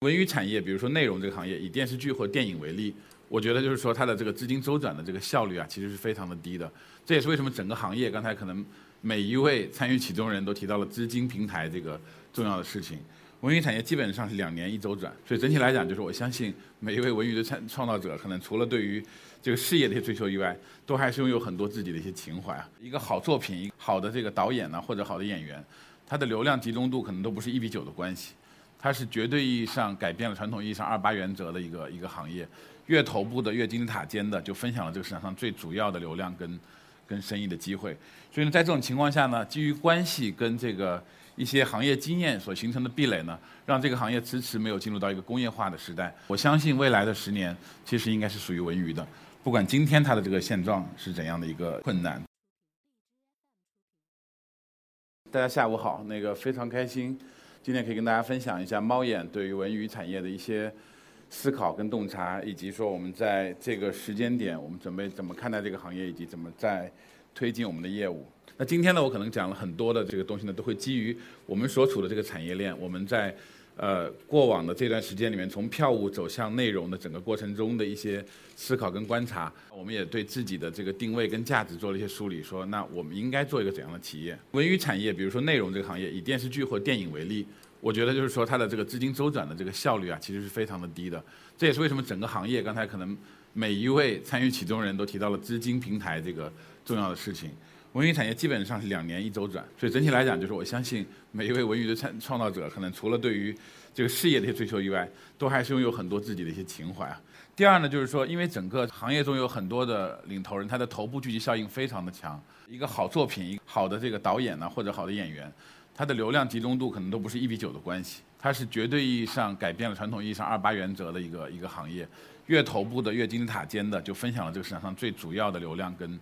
文娱产业，比如说内容这个行业，以电视剧或电影为例，我觉得就是说它的这个资金周转的这个效率啊，其实是非常的低的。这也是为什么整个行业刚才可能每一位参与其中人都提到了资金平台这个重要的事情。文娱产业基本上是两年一周转，所以整体来讲，就是我相信每一位文娱的创创造者，可能除了对于这个事业的一些追求以外，都还是拥有很多自己的一些情怀啊。一个好作品，好的这个导演呢，或者好的演员，他的流量集中度可能都不是一比九的关系。它是绝对意义上改变了传统意义上二八原则的一个一个行业，越头部的越金字塔尖的就分享了这个市场上最主要的流量跟跟生意的机会。所以呢，在这种情况下呢，基于关系跟这个一些行业经验所形成的壁垒呢，让这个行业迟迟没有进入到一个工业化的时代。我相信未来的十年其实应该是属于文娱的，不管今天它的这个现状是怎样的一个困难。大家下午好，那个非常开心。今天可以跟大家分享一下猫眼对于文娱产业的一些思考跟洞察，以及说我们在这个时间点，我们准备怎么看待这个行业，以及怎么在推进我们的业务。那今天呢，我可能讲了很多的这个东西呢，都会基于我们所处的这个产业链，我们在。呃，过往的这段时间里面，从票务走向内容的整个过程中的一些思考跟观察，我们也对自己的这个定位跟价值做了一些梳理。说，那我们应该做一个怎样的企业？文娱产业，比如说内容这个行业，以电视剧或电影为例，我觉得就是说它的这个资金周转的这个效率啊，其实是非常的低的。这也是为什么整个行业刚才可能每一位参与其中人都提到了资金平台这个重要的事情。文娱产业基本上是两年一周转，所以整体来讲，就是我相信每一位文娱的创创造者，可能除了对于这个事业的一些追求以外，都还是拥有很多自己的一些情怀。第二呢，就是说，因为整个行业中有很多的领头人，他的头部聚集效应非常的强。一个好作品，一个好的这个导演呢，或者好的演员，他的流量集中度可能都不是一比九的关系。它是绝对意义上改变了传统意义上二八原则的一个一个行业。越头部的越金字塔尖的，就分享了这个市场上最主要的流量跟。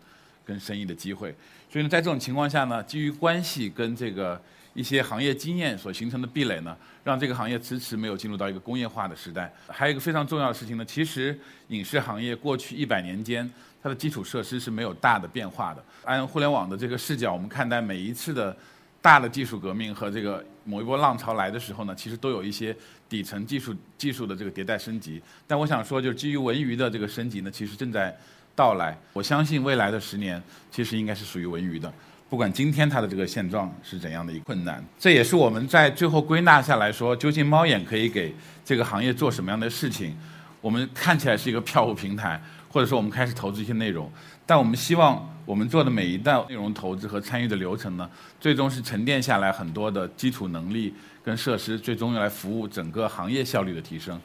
跟生意的机会，所以呢，在这种情况下呢，基于关系跟这个一些行业经验所形成的壁垒呢，让这个行业迟迟没有进入到一个工业化的时代。还有一个非常重要的事情呢，其实影视行业过去一百年间，它的基础设施是没有大的变化的。按互联网的这个视角，我们看待每一次的大的技术革命和这个某一波浪潮来的时候呢，其实都有一些底层技术技术的这个迭代升级。但我想说，就是基于文娱的这个升级呢，其实正在。到来，我相信未来的十年其实应该是属于文娱的，不管今天它的这个现状是怎样的一个困难，这也是我们在最后归纳下来说，究竟猫眼可以给这个行业做什么样的事情？我们看起来是一个票务平台，或者说我们开始投资一些内容，但我们希望我们做的每一道内容投资和参与的流程呢，最终是沉淀下来很多的基础能力跟设施，最终用来服务整个行业效率的提升。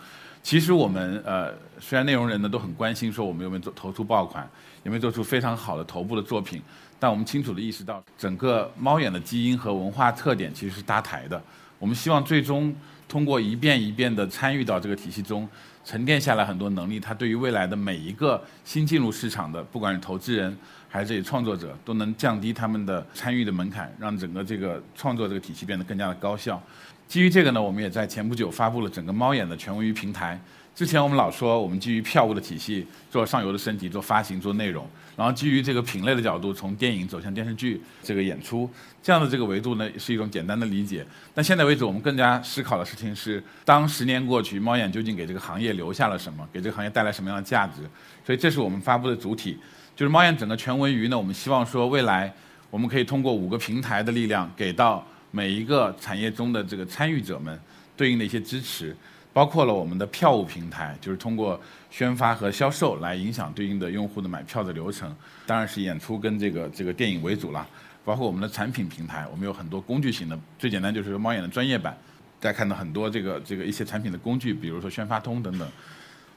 其实我们呃，虽然内容人呢都很关心说我们有没有做投出爆款，有没有做出非常好的头部的作品，但我们清楚的意识到，整个猫眼的基因和文化特点其实是搭台的。我们希望最终通过一遍一遍的参与到这个体系中，沉淀下来很多能力，它对于未来的每一个新进入市场的，不管是投资人还是这些创作者，都能降低他们的参与的门槛，让整个这个创作这个体系变得更加的高效。基于这个呢，我们也在前不久发布了整个猫眼的权威平台。之前我们老说我们基于票务的体系做上游的升级、做发行、做内容，然后基于这个品类的角度，从电影走向电视剧这个演出，这样的这个维度呢是一种简单的理解。但现在为止，我们更加思考的事情是：当十年过去，猫眼究竟给这个行业留下了什么？给这个行业带来什么样的价值？所以这是我们发布的主体，就是猫眼整个全文娱呢。我们希望说，未来我们可以通过五个平台的力量给到。每一个产业中的这个参与者们对应的一些支持，包括了我们的票务平台，就是通过宣发和销售来影响对应的用户的买票的流程，当然是演出跟这个这个电影为主了。包括我们的产品平台，我们有很多工具型的，最简单就是猫眼的专业版，大家看到很多这个这个一些产品的工具，比如说宣发通等等。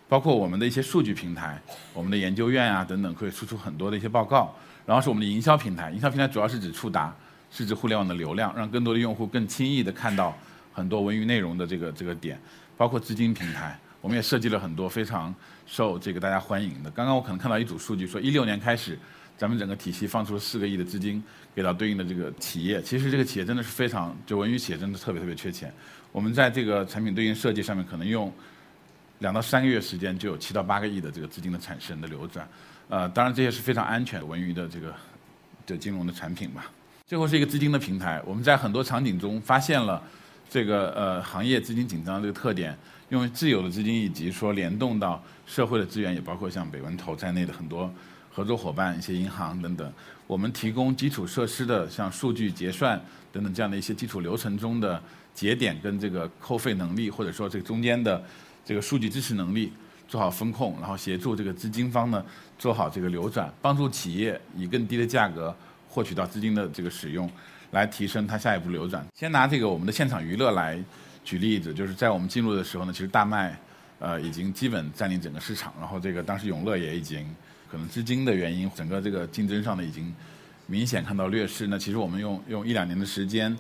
包括我们的一些数据平台，我们的研究院啊等等，可以输出很多的一些报告。然后是我们的营销平台，营销平台主要是指触达。是指互联网的流量，让更多的用户更轻易地看到很多文娱内容的这个这个点，包括资金平台，我们也设计了很多非常受这个大家欢迎的。刚刚我可能看到一组数据，说一六年开始，咱们整个体系放出了四个亿的资金给到对应的这个企业。其实这个企业真的是非常，就文娱企业真的特别特别缺钱。我们在这个产品对应设计上面，可能用两到三个月时间就有七到八个亿的这个资金的产生的流转。呃，当然这些是非常安全文娱的这个的金融的产品吧。最后是一个资金的平台，我们在很多场景中发现了这个呃行业资金紧张这个特点，用自有的资金以及说联动到社会的资源，也包括像北文投在内的很多合作伙伴、一些银行等等，我们提供基础设施的像数据结算等等这样的一些基础流程中的节点跟这个扣费能力，或者说这中间的这个数据支持能力做好风控，然后协助这个资金方呢做好这个流转，帮助企业以更低的价格获取到资金的这个使用。来提升它下一步流转。先拿这个我们的现场娱乐来举例子，就是在我们进入的时候呢，其实大麦呃已经基本占领整个市场，然后这个当时永乐也已经可能资金的原因，整个这个竞争上呢已经明显看到劣势。那其实我们用用一两年的时间，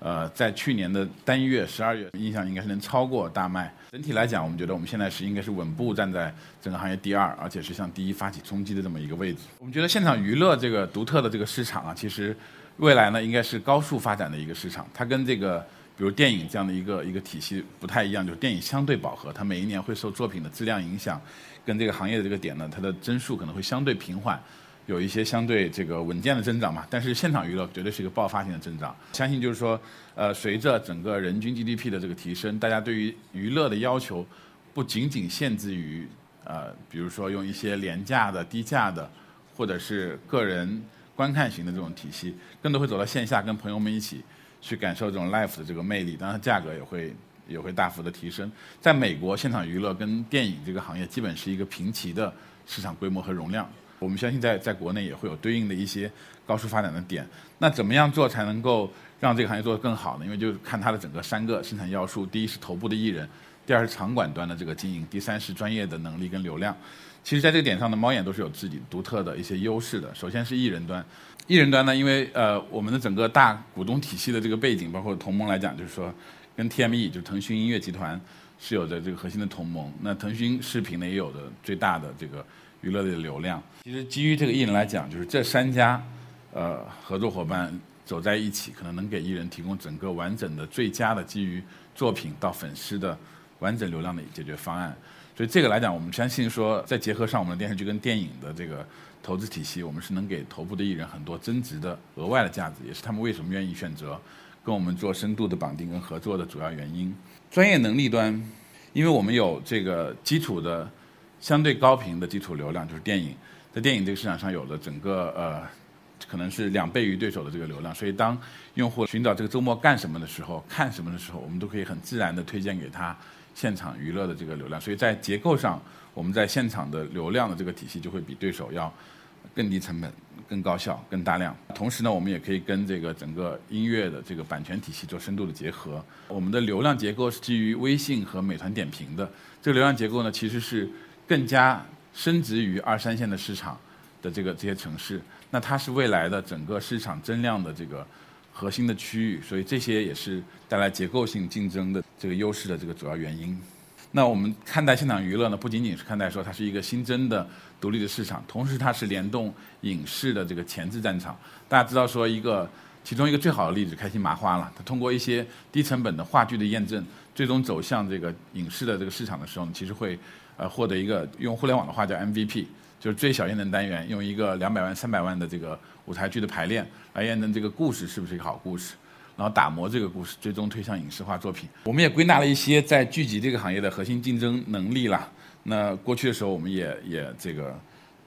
呃，在去年的单月十二月，印象应该是能超过大麦。整体来讲，我们觉得我们现在是应该是稳步站在整个行业第二，而且是向第一发起冲击的这么一个位置。我们觉得现场娱乐这个独特的这个市场啊，其实。未来呢，应该是高速发展的一个市场。它跟这个，比如电影这样的一个一个体系不太一样，就是电影相对饱和，它每一年会受作品的质量影响，跟这个行业的这个点呢，它的增速可能会相对平缓，有一些相对这个稳健的增长嘛。但是现场娱乐绝对是一个爆发性的增长。相信就是说，呃，随着整个人均 GDP 的这个提升，大家对于娱乐的要求不仅仅限制于呃，比如说用一些廉价的、低价的，或者是个人。观看型的这种体系，更多会走到线下，跟朋友们一起去感受这种 life 的这个魅力。当然，价格也会也会大幅的提升。在美国，现场娱乐跟电影这个行业基本是一个平齐的市场规模和容量。我们相信，在在国内也会有对应的一些高速发展的点。那怎么样做才能够让这个行业做得更好呢？因为就是看它的整个三个生产要素：第一是头部的艺人，第二是场馆端的这个经营，第三是专业的能力跟流量。其实，在这个点上呢，猫眼都是有自己独特的一些优势的。首先是艺人端，艺人端呢，因为呃，我们的整个大股东体系的这个背景，包括同盟来讲，就是说，跟 TME 就腾讯音乐集团是有着这个核心的同盟。那腾讯视频呢，也有着最大的这个娱乐的流量。其实基于这个艺人来讲，就是这三家呃合作伙伴走在一起，可能能给艺人提供整个完整的、最佳的基于作品到粉丝的完整流量的解决方案。所以这个来讲，我们相信说，再结合上我们的电视剧跟电影的这个投资体系，我们是能给头部的艺人很多增值的额外的价值，也是他们为什么愿意选择跟我们做深度的绑定跟合作的主要原因。专业能力端，因为我们有这个基础的相对高频的基础流量，就是电影，在电影这个市场上有了整个呃，可能是两倍于对手的这个流量，所以当用户寻找这个周末干什么的时候，看什么的时候，我们都可以很自然的推荐给他。现场娱乐的这个流量，所以在结构上，我们在现场的流量的这个体系就会比对手要更低成本、更高效、更大量。同时呢，我们也可以跟这个整个音乐的这个版权体系做深度的结合。我们的流量结构是基于微信和美团点评的，这个流量结构呢，其实是更加升值于二三线的市场的这个这些城市。那它是未来的整个市场增量的这个。核心的区域，所以这些也是带来结构性竞争的这个优势的这个主要原因。那我们看待现场娱乐呢，不仅仅是看待说它是一个新增的独立的市场，同时它是联动影视的这个前置战场。大家知道说一个其中一个最好的例子，开心麻花了。它通过一些低成本的话剧的验证，最终走向这个影视的这个市场的时候，呢，其实会呃获得一个用互联网的话叫 MVP。就是最小验证单元，用一个两百万、三百万的这个舞台剧的排练来验证这个故事是不是一个好故事，然后打磨这个故事，最终推向影视化作品。我们也归纳了一些在聚集这个行业的核心竞争能力啦。那过去的时候，我们也也这个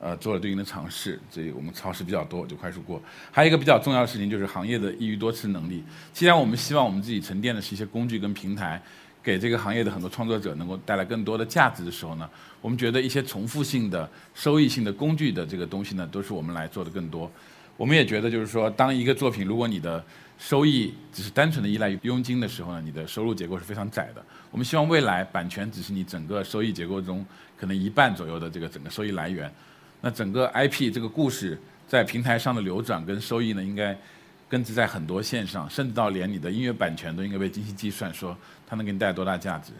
呃做了对应的尝试。这我们超市比较多，就快速过。还有一个比较重要的事情就是行业的一鱼多吃能力。既然我们希望我们自己沉淀的是一些工具跟平台。给这个行业的很多创作者能够带来更多的价值的时候呢，我们觉得一些重复性的、收益性的工具的这个东西呢，都是我们来做的更多。我们也觉得，就是说，当一个作品如果你的收益只是单纯的依赖于佣金的时候呢，你的收入结构是非常窄的。我们希望未来版权只是你整个收益结构中可能一半左右的这个整个收益来源。那整个 IP 这个故事在平台上的流转跟收益呢，应该。根植在很多线上，甚至到连你的音乐版权都应该被精细计算，说它能给你带来多大价值。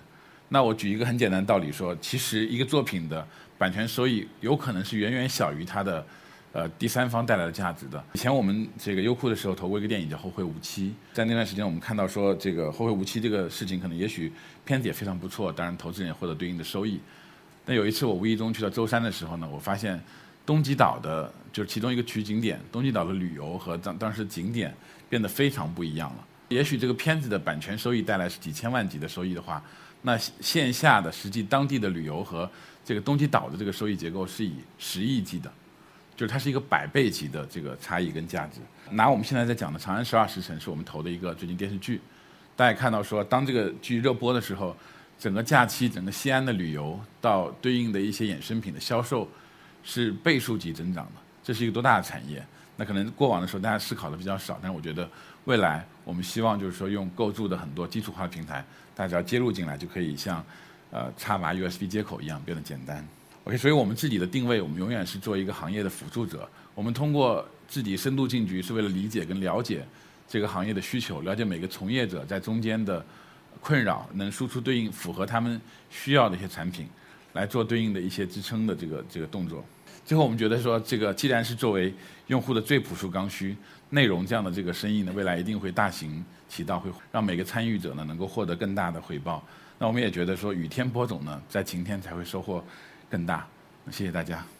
那我举一个很简单的道理说，其实一个作品的版权收益有可能是远远小于它的呃第三方带来的价值的。以前我们这个优酷的时候投过一个电影叫《后会无期》，在那段时间我们看到说这个《后会无期》这个事情可能也许片子也非常不错，当然投资人也获得对应的收益。但有一次我无意中去到舟山的时候呢，我发现。东极岛的，就是其中一个取景点。东极岛的旅游和当当时景点变得非常不一样了。也许这个片子的版权收益带来是几千万级的收益的话，那线下的实际当地的旅游和这个东极岛的这个收益结构是以十亿计的，就是它是一个百倍级的这个差异跟价值。拿我们现在在讲的《长安十二时辰》是我们投的一个最近电视剧，大家看到说，当这个剧热播的时候，整个假期整个西安的旅游到对应的一些衍生品的销售是倍数级增长的，这是一个多大的产业？那可能过往的时候大家思考的比较少，但是我觉得未来我们希望就是说用构筑的很多基础化的平台，大家只要接入进来就可以像呃插拔 USB 接口一样变得简单。OK，所以我们自己的定位，我们永远是做一个行业的辅助者。我们通过自己深度进局，是为了理解跟了解这个行业的需求，了解每个从业者在中间的困扰，能输出对应符合他们需要的一些产品，来做对应的一些支撑的这个这个动作。最后，我们觉得说，这个既然是作为用户的最朴素刚需内容这样的这个生意呢，未来一定会大行其道，会让每个参与者呢能够获得更大的回报。那我们也觉得说，雨天播种呢，在晴天才会收获更大。谢谢大家。